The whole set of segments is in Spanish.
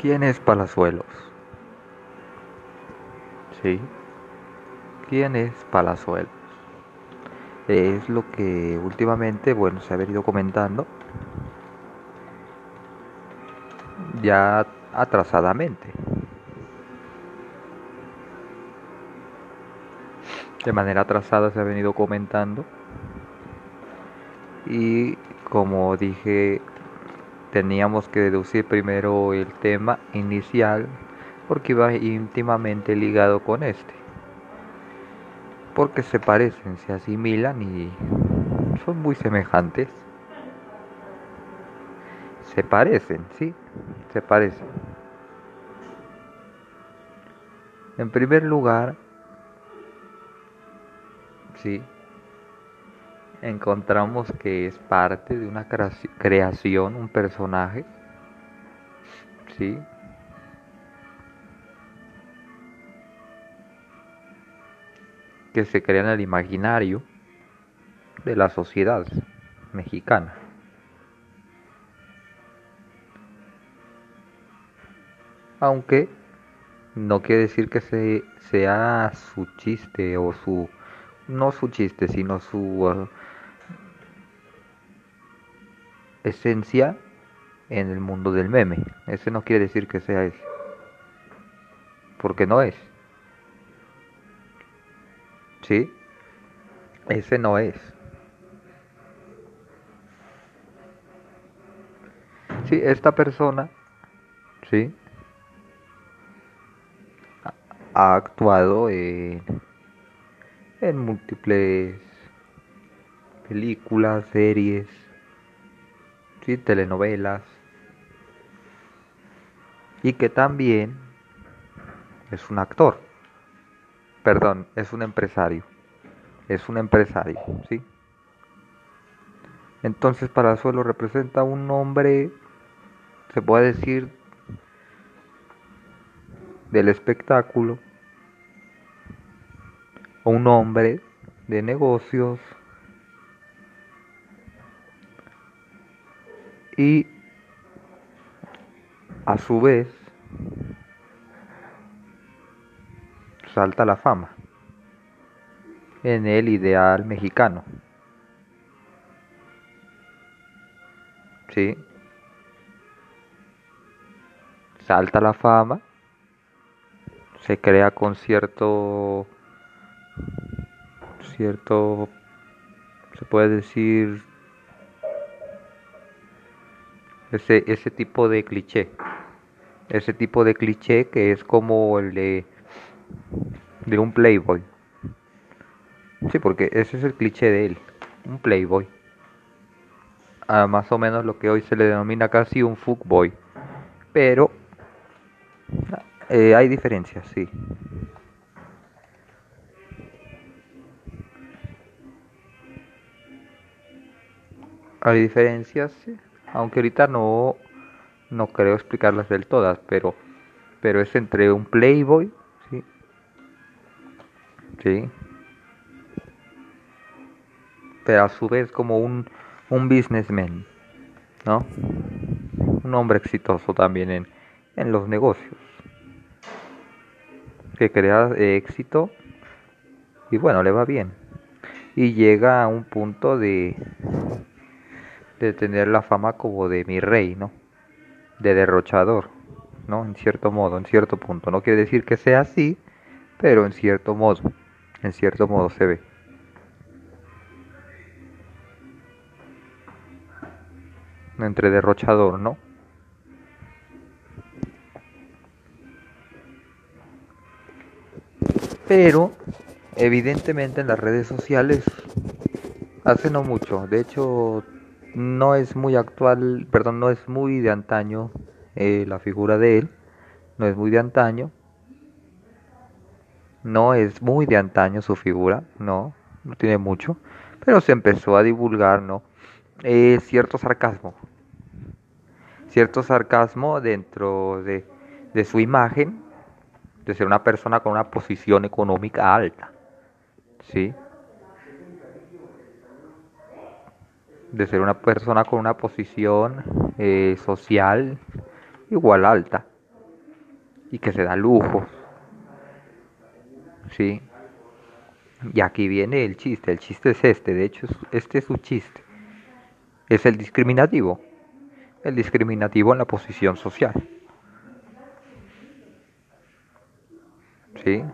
¿Quién es Palazuelos? Sí. ¿Quién es Palazuelos? Es lo que últimamente, bueno, se ha venido comentando ya atrasadamente. De manera atrasada se ha venido comentando y como dije teníamos que deducir primero el tema inicial porque iba íntimamente ligado con este. Porque se parecen, se asimilan y son muy semejantes. Se parecen, sí, se parecen. En primer lugar, sí, encontramos que es parte de una creación, un personaje, ¿sí? que se crea en el imaginario de la sociedad mexicana. Aunque no quiere decir que se, sea su chiste o su no su chiste, sino su esencia en el mundo del meme. Ese no quiere decir que sea ese. Porque no es. ¿Sí? Ese no es. Sí, esta persona, ¿sí? Ha actuado en, en múltiples películas, series, ¿sí? telenovelas, y que también es un actor, perdón, es un empresario, es un empresario, ¿sí? Entonces para suelo representa un hombre, se puede decir, del espectáculo, un hombre de negocios, y a su vez salta la fama en el ideal mexicano. ¿Sí? Salta la fama, se crea con cierto, cierto, se puede decir, ese, ese tipo de cliché. Ese tipo de cliché que es como el de, de un playboy. Sí, porque ese es el cliché de él, un playboy. A más o menos lo que hoy se le denomina casi un fuckboy. Pero eh, hay diferencias, sí. Hay diferencias, sí aunque ahorita no, no creo explicarlas del todas, pero, pero es entre un playboy, ¿sí? ¿sí? Pero a su vez como un, un businessman, ¿no? Un hombre exitoso también en, en los negocios, que crea éxito y bueno, le va bien. Y llega a un punto de, de tener la fama como de mi rey, ¿no? De derrochador, ¿no? En cierto modo, en cierto punto. No quiere decir que sea así, pero en cierto modo, en cierto modo se ve. Entre derrochador, ¿no? Pero, evidentemente en las redes sociales, hace no mucho, de hecho no es muy actual, perdón, no es muy de antaño eh, la figura de él, no es muy de antaño, no es muy de antaño su figura, no, no tiene mucho, pero se empezó a divulgar, ¿no? Eh, cierto sarcasmo, cierto sarcasmo dentro de, de su imagen, de ser una persona con una posición económica alta, ¿sí? De ser una persona con una posición eh, social igual alta y que se da lujos. ¿Sí? Y aquí viene el chiste, el chiste es este, de hecho este es su chiste. Es el discriminativo, el discriminativo en la posición social. ¿Sí?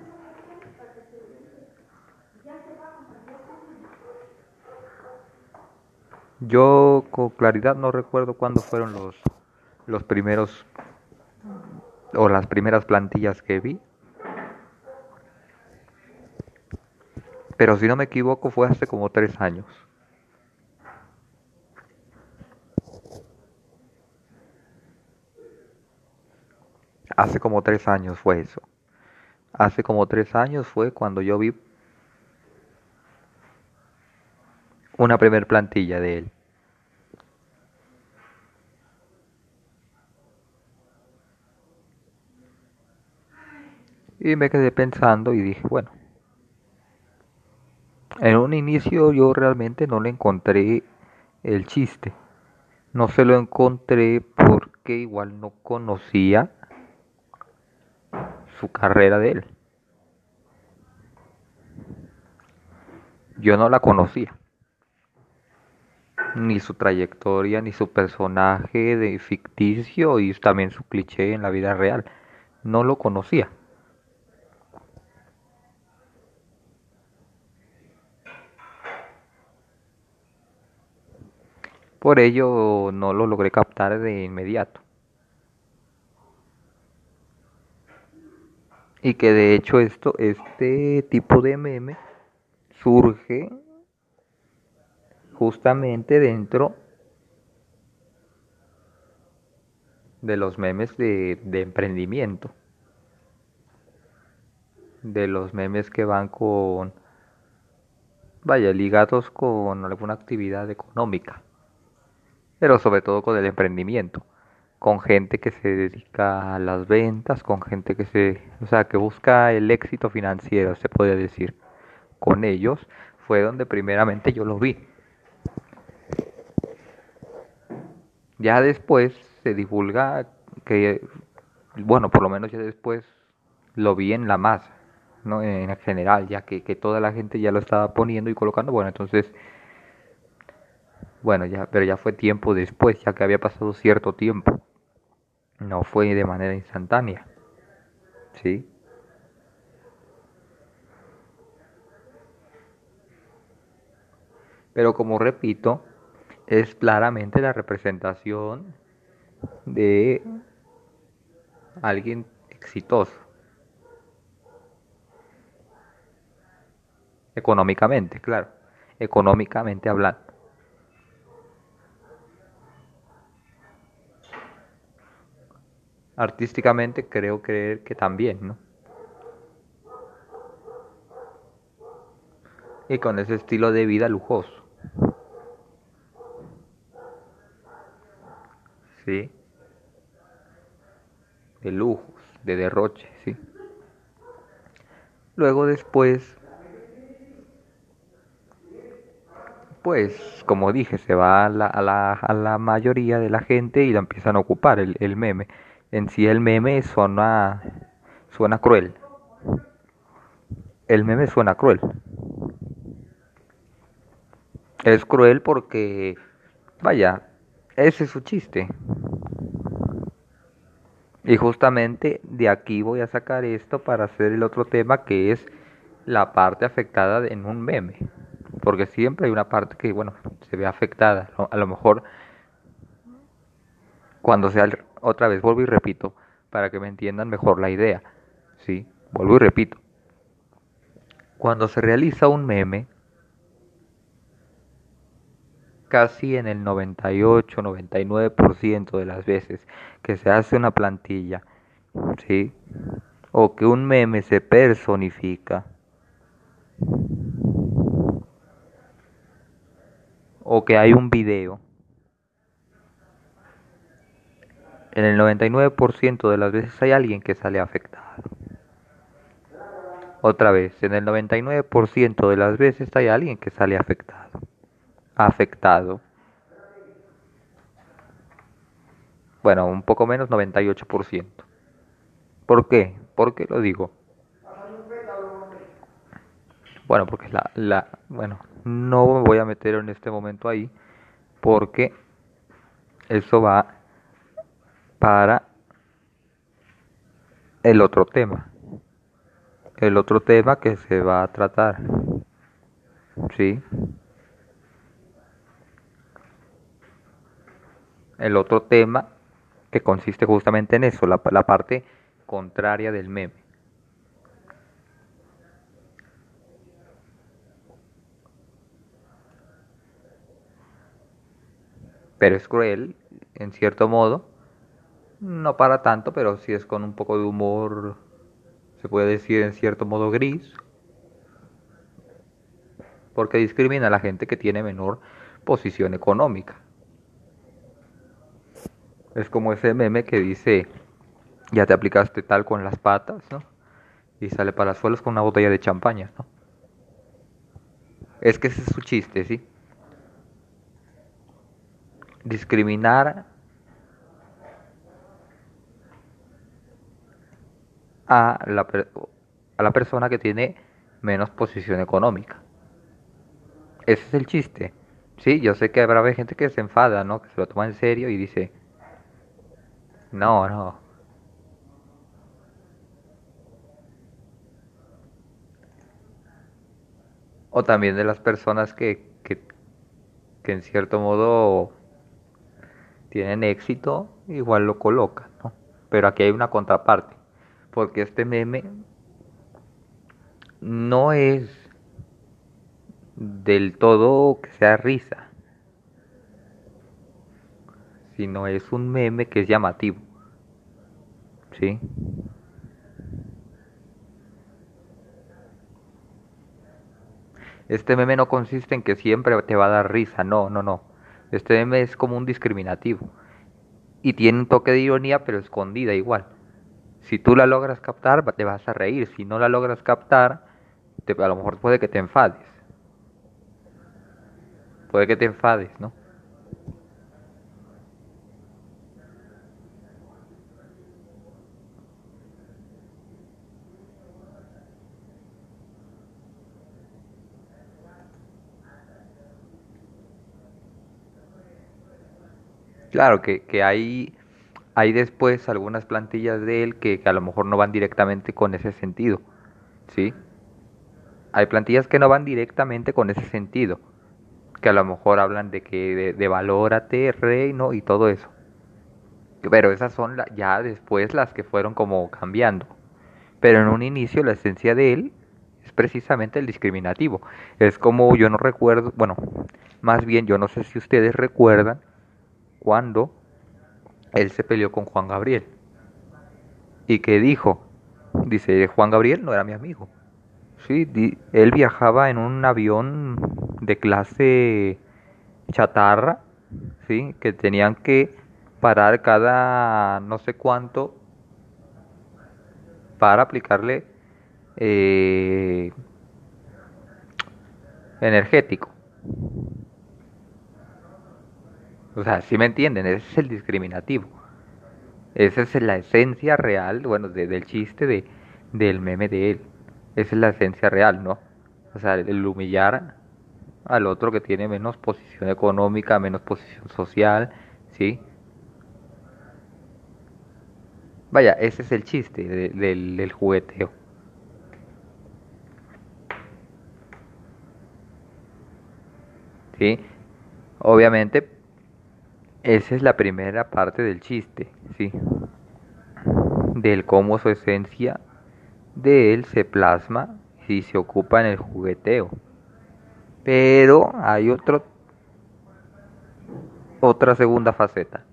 Yo con claridad no recuerdo cuándo fueron los, los primeros o las primeras plantillas que vi. Pero si no me equivoco fue hace como tres años. Hace como tres años fue eso. Hace como tres años fue cuando yo vi una primer plantilla de él. Y me quedé pensando y dije, bueno, en un inicio yo realmente no le encontré el chiste. No se lo encontré porque igual no conocía su carrera de él. Yo no la conocía ni su trayectoria, ni su personaje de ficticio y también su cliché en la vida real. No lo conocía. Por ello no lo logré captar de inmediato. Y que de hecho esto, este tipo de meme surge justamente dentro de los memes de, emprendimiento, de los memes que van con, vaya, ligados con alguna actividad económica, pero sobre todo con el emprendimiento, con gente que se dedica a las ventas, con gente que se, o sea, que busca el éxito financiero, se puede decir. Con ellos fue donde primeramente yo lo vi Ya después se divulga que, bueno, por lo menos ya después lo vi en la masa, ¿no? En general, ya que, que toda la gente ya lo estaba poniendo y colocando, bueno, entonces, bueno, ya, pero ya fue tiempo después, ya que había pasado cierto tiempo. No fue de manera instantánea. ¿Sí? Pero como repito, es claramente la representación de alguien exitoso. Económicamente, claro. Económicamente hablando. Artísticamente creo creer que también, ¿no? Y con ese estilo de vida lujoso. De lujos, de derroche, ¿sí? Luego después, pues, como dije, se va a la, a la, a la mayoría de la gente y la empiezan a ocupar el, el meme. En sí el meme suena, suena cruel. El meme suena cruel. Es cruel porque, vaya, ese es su chiste. Y justamente de aquí voy a sacar esto para hacer el otro tema que es la parte afectada en un meme. Porque siempre hay una parte que, bueno, se ve afectada. A lo mejor cuando sea otra vez, vuelvo y repito, para que me entiendan mejor la idea. ¿Sí? Vuelvo y repito. Cuando se realiza un meme, casi en el 98-99% de las veces que se hace una plantilla, ¿sí? O que un meme se personifica, o que hay un video, en el 99% de las veces hay alguien que sale afectado. Otra vez, en el 99% de las veces hay alguien que sale afectado afectado. Bueno, un poco menos, 98%. ¿Por qué? ¿Por qué lo digo? Bueno, porque la, la bueno, no me voy a meter en este momento ahí porque eso va para el otro tema. El otro tema que se va a tratar. ¿Sí? El otro tema que consiste justamente en eso, la, parte contraria del meme. Pero es cruel, en cierto modo. No para tanto, pero sí es con un poco de humor, se puede decir en cierto modo gris. Porque discrimina a la gente que tiene menor posición económica. Es como ese meme que dice, ya te aplicaste tal con las patas, ¿no? Y sale para las suelos con una botella de champaña, ¿no? Es que ese es su chiste, ¿sí? Discriminar a la, a la persona que tiene menos posición económica. Ese es el chiste. Sí, yo sé que habrá gente que se enfada, ¿no? Que se lo toma en serio y dice, no, no, o también de las personas que, que, en cierto modo tienen éxito, igual lo colocan, ¿no? Pero aquí hay una contraparte, porque este meme no es del todo que sea risa, sino es un meme que es llamativo, ¿sí? Este meme no consiste en que siempre te va a dar risa, no, no, no. Este meme es como un discriminativo. Y tiene un toque de ironía, pero escondida igual. Si tú la logras captar, te vas a reír. Si no la logras captar, te, a lo mejor puede que te enfades. Puede que te enfades, ¿no? Claro, que, que hay, hay después algunas plantillas de él que, a lo mejor no van directamente con ese sentido, ¿sí? Hay plantillas que no van directamente con ese sentido, que a lo mejor hablan de que de, de valórate, reino y todo eso. Pero esas son ya después las que fueron como cambiando. Pero en un inicio la esencia de él es precisamente el discriminativo. Es como yo no recuerdo, bueno, más bien yo no sé si ustedes recuerdan cuando él se peleó con Juan Gabriel. ¿Y que dijo? Dice, Juan Gabriel no era mi amigo. Sí, él viajaba en un avión de clase chatarra, ¿sí? Que tenían que parar cada no sé cuánto para aplicarle eh, energético. O sea, si me entienden, ese es el discriminativo. Esa es la esencia real, bueno, del chiste de, del meme de él. Esa es la esencia real, ¿no? O sea, el humillar al otro que tiene menos posición económica, menos posición social, ¿sí? Vaya, ese es el chiste del, del jugueteo. ¿Sí? Obviamente esa es la primera parte del chiste, ¿sí? Del cómo su esencia de él se plasma y se ocupa en el jugueteo. Pero hay otro otra segunda faceta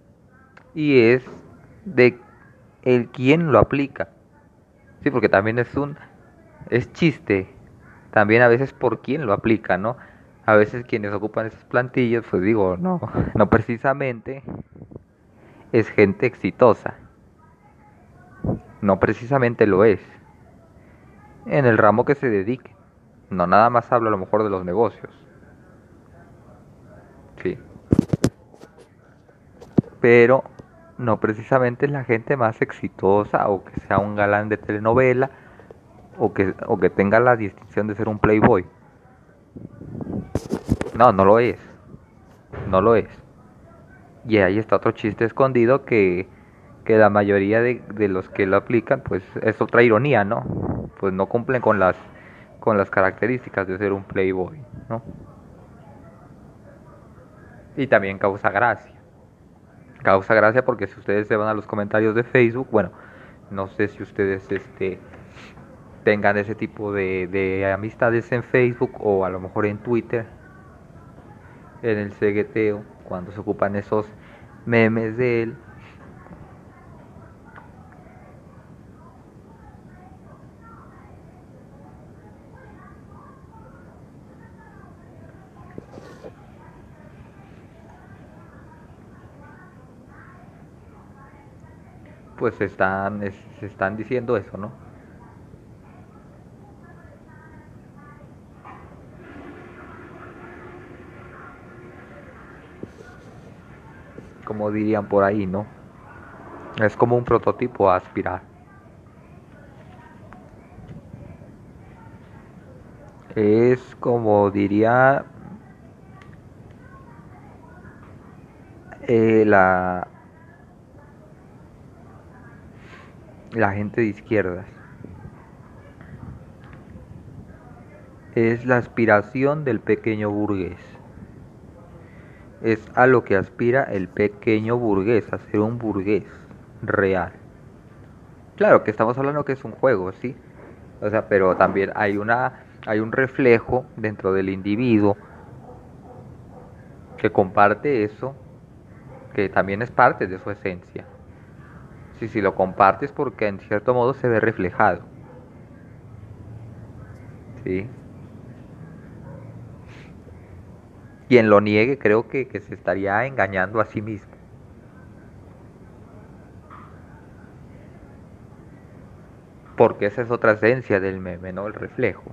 y es de el quién lo aplica. Sí, porque también es un es chiste. También a veces por quién lo aplica, ¿no? A veces quienes ocupan esas plantillas, pues digo, no, no precisamente es gente exitosa. No precisamente lo es. En el ramo que se dedique. No nada más hablo a lo mejor de los negocios. Sí. Pero no precisamente es la gente más exitosa o que sea un galán de telenovela o que, o que tenga la distinción de ser un playboy. No, no lo es. No lo es. Y ahí está otro chiste escondido que, que la mayoría de, de, los que lo aplican, pues es otra ironía, ¿no? Pues no cumplen con las, con las características de ser un playboy, ¿no? Y también causa gracia. Causa gracia porque si ustedes se van a los comentarios de Facebook, bueno, no sé si ustedes este, tengan ese tipo de, de amistades en Facebook o a lo mejor en Twitter, en el cegueteo, cuando se ocupan esos memes de él. Pues están, se están diciendo eso, ¿no? Dirían por ahí, ¿no? Es como un prototipo a aspirar. Es como diría eh, la, la gente de izquierdas. Es la aspiración del pequeño burgués es a lo que aspira el pequeño burgués, a ser un burgués real. Claro que estamos hablando que es un juego, sí. O sea, pero también hay una hay un reflejo dentro del individuo que comparte eso, que también es parte de su esencia. Si si lo compartes porque en cierto modo se ve reflejado. ¿Sí? Quien lo niegue creo que, que se estaría engañando a sí mismo. Porque esa es otra esencia del meme, ¿no? El reflejo.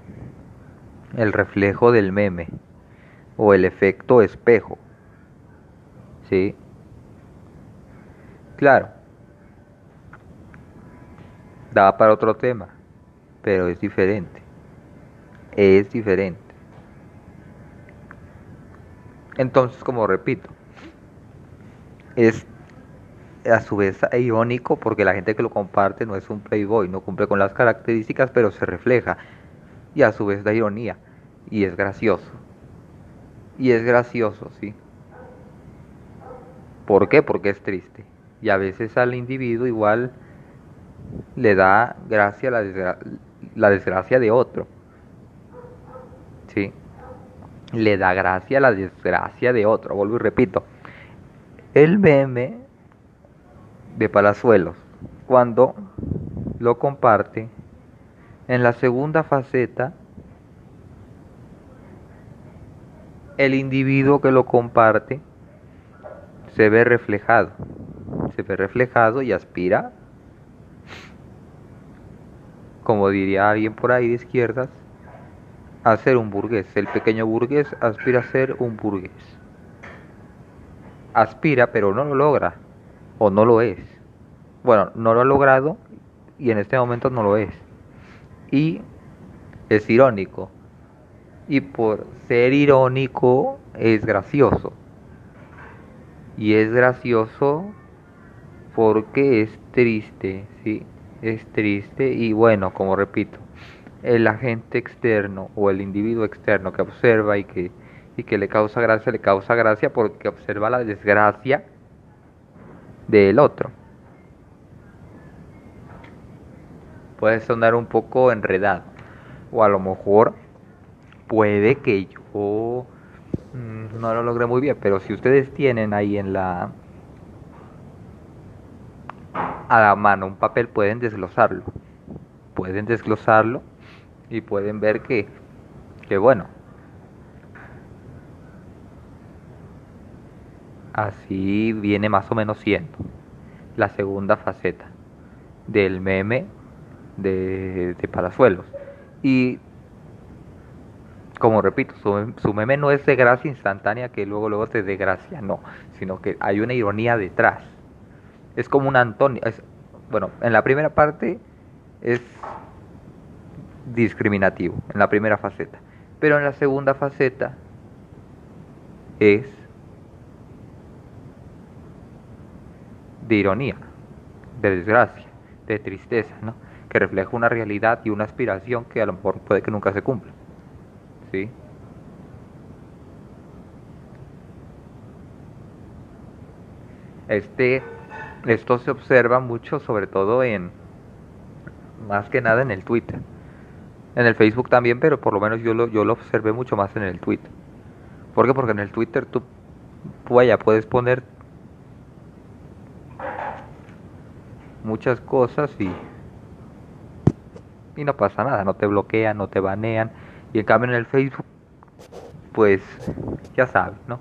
El reflejo del meme. O el efecto espejo. ¿Sí? Claro. Da para otro tema. Pero es diferente. Es diferente. Entonces, como repito, es a su vez irónico porque la gente que lo comparte no es un playboy, no cumple con las características, pero se refleja. Y a su vez da ironía. Y es gracioso. Y es gracioso, sí. ¿Por qué? Porque es triste. Y a veces al individuo igual le da gracia la, la desgracia de otro. Sí le da gracia a la desgracia de otro. Vuelvo y repito. El meme de Palazuelos, cuando lo comparte, en la segunda faceta, el individuo que lo comparte se ve reflejado. Se ve reflejado y aspira, como diría alguien por ahí de izquierdas, a ser un burgués. El pequeño burgués aspira a ser un burgués. Aspira, pero no lo logra. O no lo es. Bueno, no lo ha logrado y en este momento no lo es. Y es irónico. Y por ser irónico es gracioso. Y es gracioso porque es triste, ¿sí? Es triste y bueno, como repito, el agente externo o el individuo externo que observa y que, y que le causa gracia, le causa gracia porque observa la desgracia del otro. Puede sonar un poco enredado o a lo mejor puede que yo mm, no lo logré muy bien, pero si ustedes tienen ahí en la a la mano un papel pueden desglosarlo. Pueden desglosarlo y pueden ver que, que bueno, así viene más o menos siendo la segunda faceta del meme de, de. Y como repito, su, su, meme no es de gracia instantánea que luego luego te desgracia, no, sino que hay una ironía detrás. es como un Antonio. Bueno, en la primera parte es discriminativo, en la primera faceta. Pero en la segunda faceta es de ironía, de desgracia, de tristeza, ¿no? que refleja una realidad y una aspiración que a lo mejor puede que nunca se cumpla. ¿Sí? Este, esto se observa mucho, sobre todo en, más que nada en el Twitter. En el Facebook también, pero por lo menos yo lo, yo lo observé mucho más en el Twitter. ¿Por qué? Porque en el Twitter tú, vaya, puedes poner muchas cosas y, y no pasa nada, no te bloquean, no te banean. Y en cambio en el Facebook, pues ya sabes, ¿no?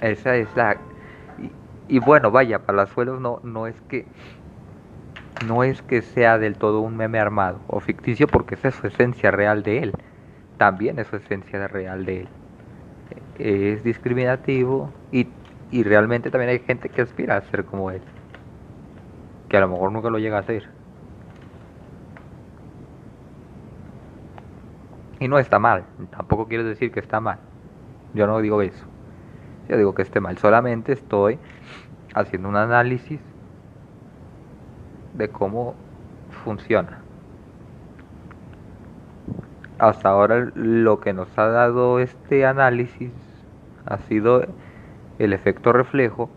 Esa es la... Y, bueno, vaya, Palazuelos no, no es que... No es que sea del todo un meme armado o ficticio porque esa es su esencia real de él. También es su esencia real de él. Es discriminativo y, y realmente también hay gente que aspira a ser como él. Que a lo mejor nunca lo llega a ser. Y no está mal, tampoco quiero decir que está mal. Yo no digo eso. Yo digo que esté mal, solamente estoy haciendo un análisis de cómo funciona. Hasta ahora lo que nos ha dado este análisis ha sido el efecto reflejo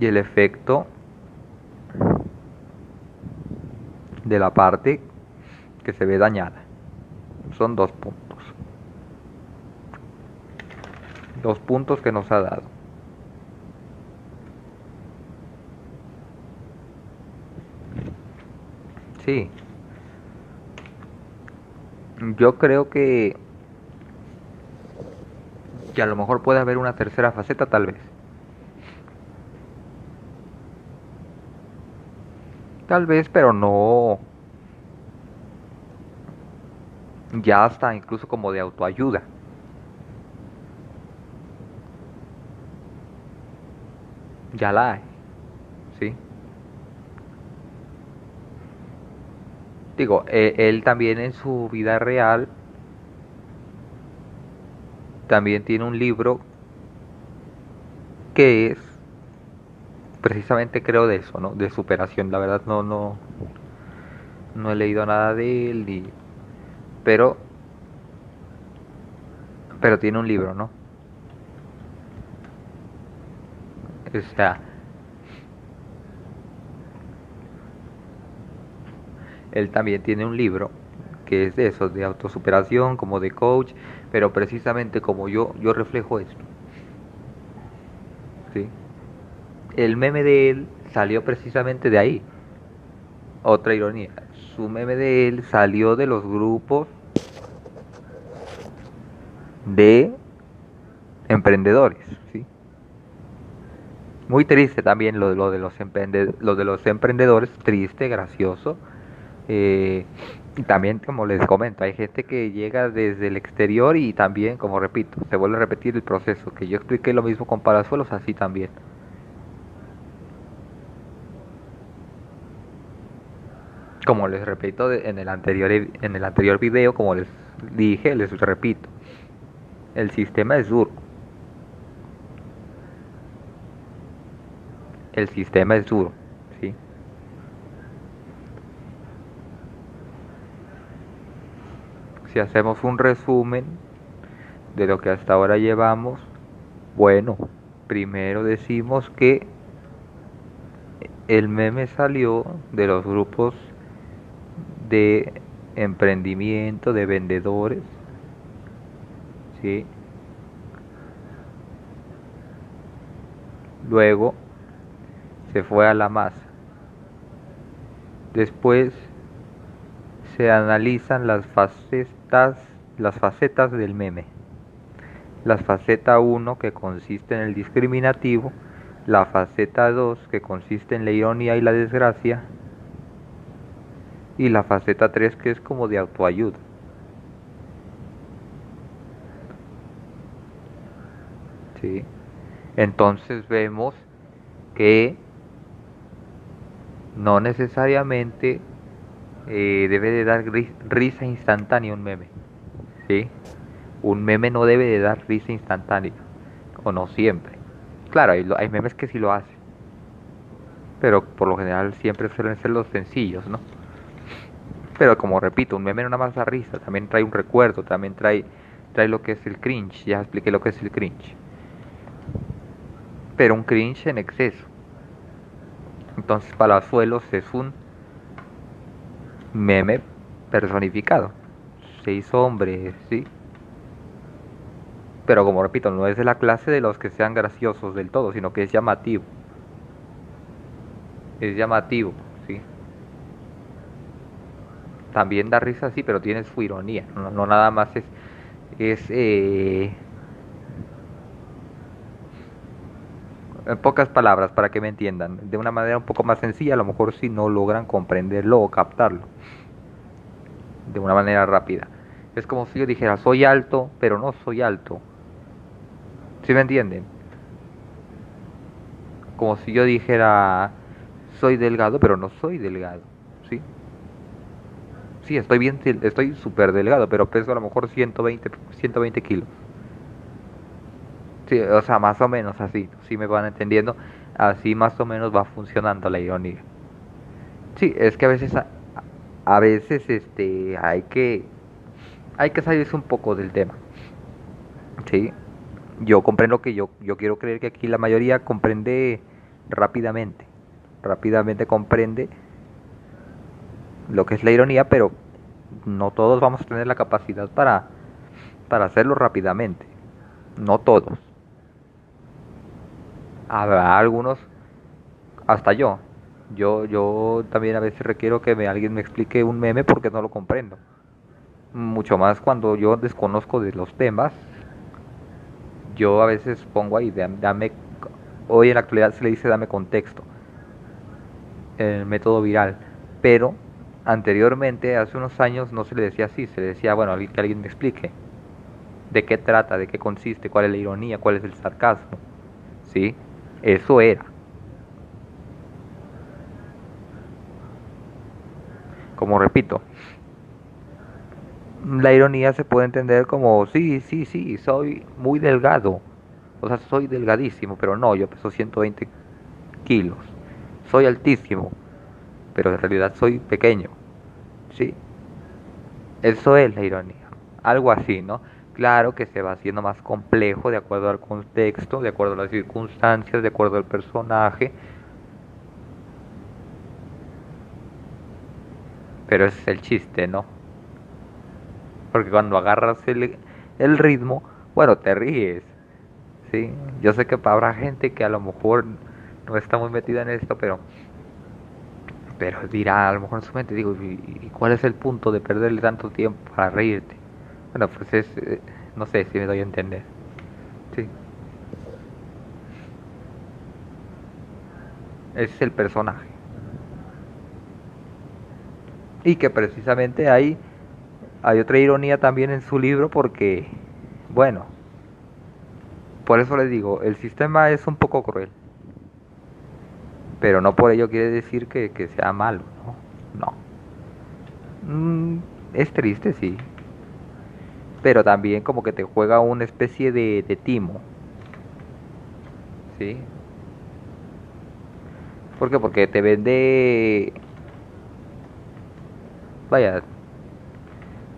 y el efecto de la parte que se ve dañada. Son dos puntos. Dos puntos que nos ha dado. Sí. Yo creo que que a lo mejor puede haber una tercera faceta tal vez. Tal vez, pero no. Ya está incluso como de autoayuda. Ya la hay. ¿Sí? Digo, eh, él también en su vida real también tiene un libro que es precisamente creo de eso, ¿no? De superación. La verdad no no no he leído nada de él pero pero tiene un libro, ¿no? Sea, él también tiene un libro que es de eso, de autosuperación, como de coach, pero precisamente como yo, yo reflejo esto. ¿Sí? El meme de él salió precisamente de ahí. Otra ironía. Su meme de él salió de los grupos de emprendedores. Muy triste también lo, lo de los lo de los emprendedores, triste, gracioso. Eh, y también, como les comento, hay gente que llega desde el exterior y también, como repito, se vuelve a repetir el proceso. Que yo expliqué lo mismo con Palazuelos, así también. Como les repito en el anterior en el anterior video, como les dije, les repito, el sistema es duro. El sistema es duro. si hacemos un resumen de lo que hasta ahora llevamos, bueno, primero decimos que el meme salió de los grupos de emprendimiento, de vendedores, ¿sí? Luego se fue a la masa. Después se analizan las fases las facetas del meme. La faceta 1 que consiste en el discriminativo, la faceta 2 que consiste en la ironía y la desgracia, y la faceta 3 que es como de autoayuda. ¿sí? Entonces vemos que no necesariamente eh, debe de dar risa instantánea un meme, ¿sí? Un meme no debe de dar risa instantánea, o no siempre. Claro, hay, hay memes que sí lo hacen, pero por lo general siempre suelen ser los sencillos, ¿no? Pero como repito, un meme no nada más da risa, también trae un recuerdo, también trae, trae lo que es el cringe, ya expliqué lo que es el cringe. Pero un cringe en exceso. Entonces Palazuelos es un meme personificado. Se hizo hombre, sí. Pero como repito, no es de la clase de los que sean graciosos del todo, sino que es llamativo. Es llamativo, sí también da risa, sí, pero tiene su ironía. No, nada más es, es eh, en pocas palabras para que me entiendan, de una manera un poco más sencilla, a lo mejor si no logran comprenderlo o captarlo de una manera rápida. Es como si yo dijera, soy alto, pero no soy alto. ¿Sí me entienden? Como si yo dijera, soy delgado, pero no soy delgado. ¿Sí? sí, estoy bien, estoy súper delgado, pero peso a lo mejor 120, 120 kilos. Sí, o sea, más o menos así, si me van entendiendo, así más o menos va funcionando la ironía. Sí, es que a veces, a, veces, este, hay que, hay que salirse un poco del tema. Sí, yo comprendo que yo, yo quiero creer que aquí la mayoría comprende rápidamente, rápidamente comprende lo que es la ironía, pero no todos vamos a tener la capacidad para, para hacerlo rápidamente. No todos. Habrá algunos, hasta yo. Yo, yo también a veces requiero que me, alguien me explique un meme porque no lo comprendo. Mucho más cuando yo desconozco de los temas. Yo a veces pongo ahí, dame, hoy en la actualidad se le dice dame contexto. El método viral. Pero Anteriormente, hace unos años, no se le decía así, se le decía, bueno, que alguien me explique de qué trata, de qué consiste, cuál es la ironía, cuál es el sarcasmo. ¿Sí? Eso era. Como repito, la ironía se puede entender como, sí, sí, sí, soy muy delgado. O sea, soy delgadísimo, pero no, yo peso 120 kilos. Soy altísimo, pero en realidad soy pequeño. ¿Sí? Eso es la ironía. Algo así, ¿no? Claro que se va haciendo más complejo de acuerdo al contexto, de acuerdo a las circunstancias, de acuerdo al personaje. Pero ese es el chiste, ¿no? Porque cuando agarras el, el ritmo, bueno, te ríes. ¿sí? Yo sé que habrá gente que a lo mejor no está muy metida en esto, pero pero dirá a lo mejor en su mente, digo, ¿y cuál es el punto de perderle tanto tiempo para reírte? Bueno, pues es, eh, no sé si me doy a entender. Sí. Es el personaje. Y que precisamente hay, hay otra ironía también en su libro porque, bueno, por eso les digo, el sistema es un poco cruel pero no por ello quiere decir que, sea malo, ¿no? No. Mm, es triste, sí. Pero también como que te juega una especie de, timo. ¿Sí? ¿Por qué? Porque te vende... Vaya,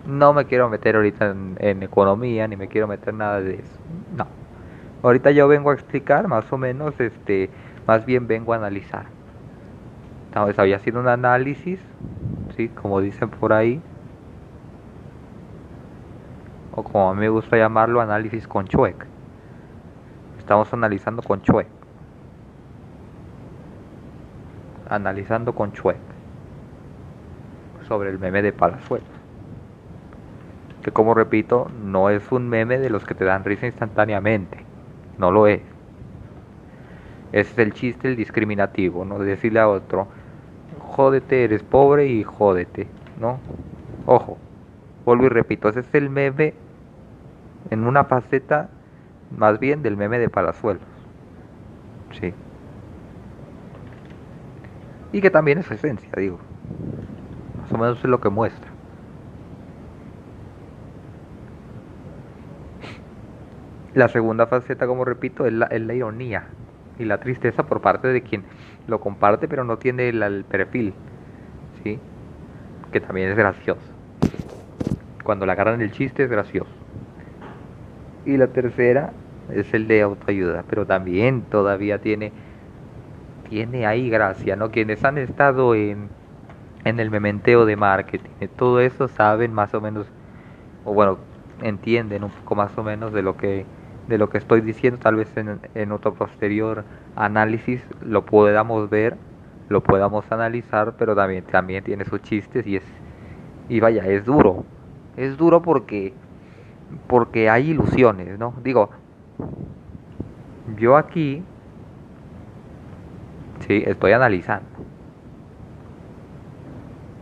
no me quiero meter ahorita en, en, economía ni me quiero meter nada de eso. No. Ahorita yo vengo a explicar más o menos este más bien vengo a analizar. Estamos había sido un análisis, ¿sí? como dicen por ahí, o como a mí me gusta llamarlo, análisis con Chuec. Estamos analizando con Chuec. Analizando con Chuec sobre el meme de Palazuelos. Que como repito, no es un meme de los que te dan risa instantáneamente. No lo es. Ese es el chiste, el discriminativo, ¿no? Decirle a otro, jódete, eres pobre y jódete, ¿no? Ojo, vuelvo y repito, ese es el meme en una faceta más bien del meme de Palazuelos. Sí. Y que también es esencia, digo. Más o menos es lo que muestra. La segunda faceta, como repito, es la, es la ironía y la tristeza por parte de quien lo comparte pero no tiene el, perfil, ¿sí? Que también es gracioso. Cuando la agarran el chiste es gracioso. Y la tercera es el de autoayuda, pero también todavía tiene tiene ahí gracia, ¿no? Quienes han estado en, en el mementeo de marketing, todo eso saben más o menos, o bueno, entienden un poco más o menos de lo que de lo que estoy diciendo, tal vez en, en otro posterior análisis lo podamos ver, lo podamos analizar, pero también, también tiene sus chistes y es, y vaya, es duro, es duro porque, porque hay ilusiones, ¿no? Digo, yo aquí, sí, estoy analizando,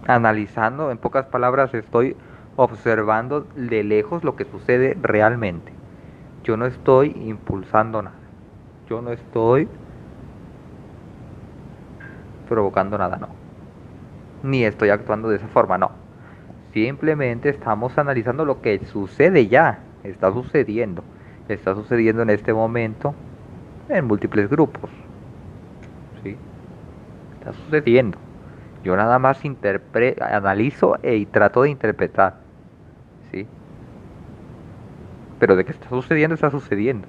analizando, en pocas palabras, estoy observando de lejos lo que sucede realmente yo no estoy impulsando nada. Yo no estoy provocando nada, no. Ni estoy actuando de esa forma, no. Simplemente estamos analizando lo que sucede ya, está sucediendo. Está sucediendo en este momento en múltiples grupos. ¿Sí? Está sucediendo. Yo nada más analizo y trato de interpretar. ¿Sí? Pero de que está sucediendo, está sucediendo.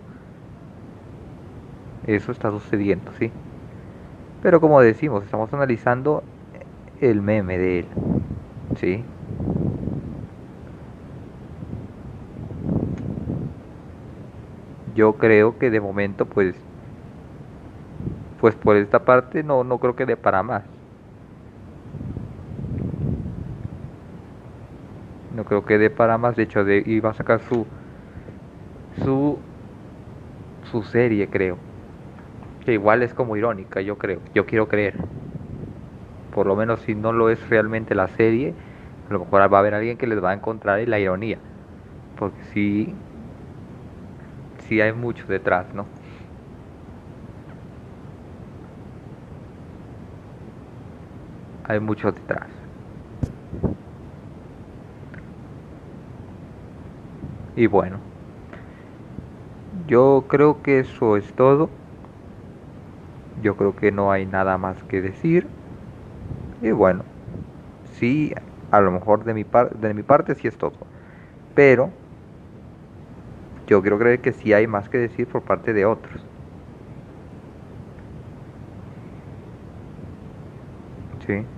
Eso está sucediendo, sí. Pero como decimos, estamos analizando el meme de él. ¿Sí? Yo creo que de momento pues pues por esta parte no no creo que dé para más. No creo que dé para más, de hecho de iba a sacar su su, su serie, creo. Que igual es como irónica, yo creo. Yo quiero creer. Por lo menos si no lo es realmente la serie, a lo mejor va a haber alguien que les va a encontrar la ironía. Porque sí, sí hay mucho detrás, ¿no? Hay mucho detrás. Y bueno. Yo creo que eso es todo. Yo creo que no hay nada más que decir. Y bueno, sí, a lo mejor de mi, de mi parte sí es todo. Pero yo quiero creer que sí hay más que decir por parte de otros. Sí.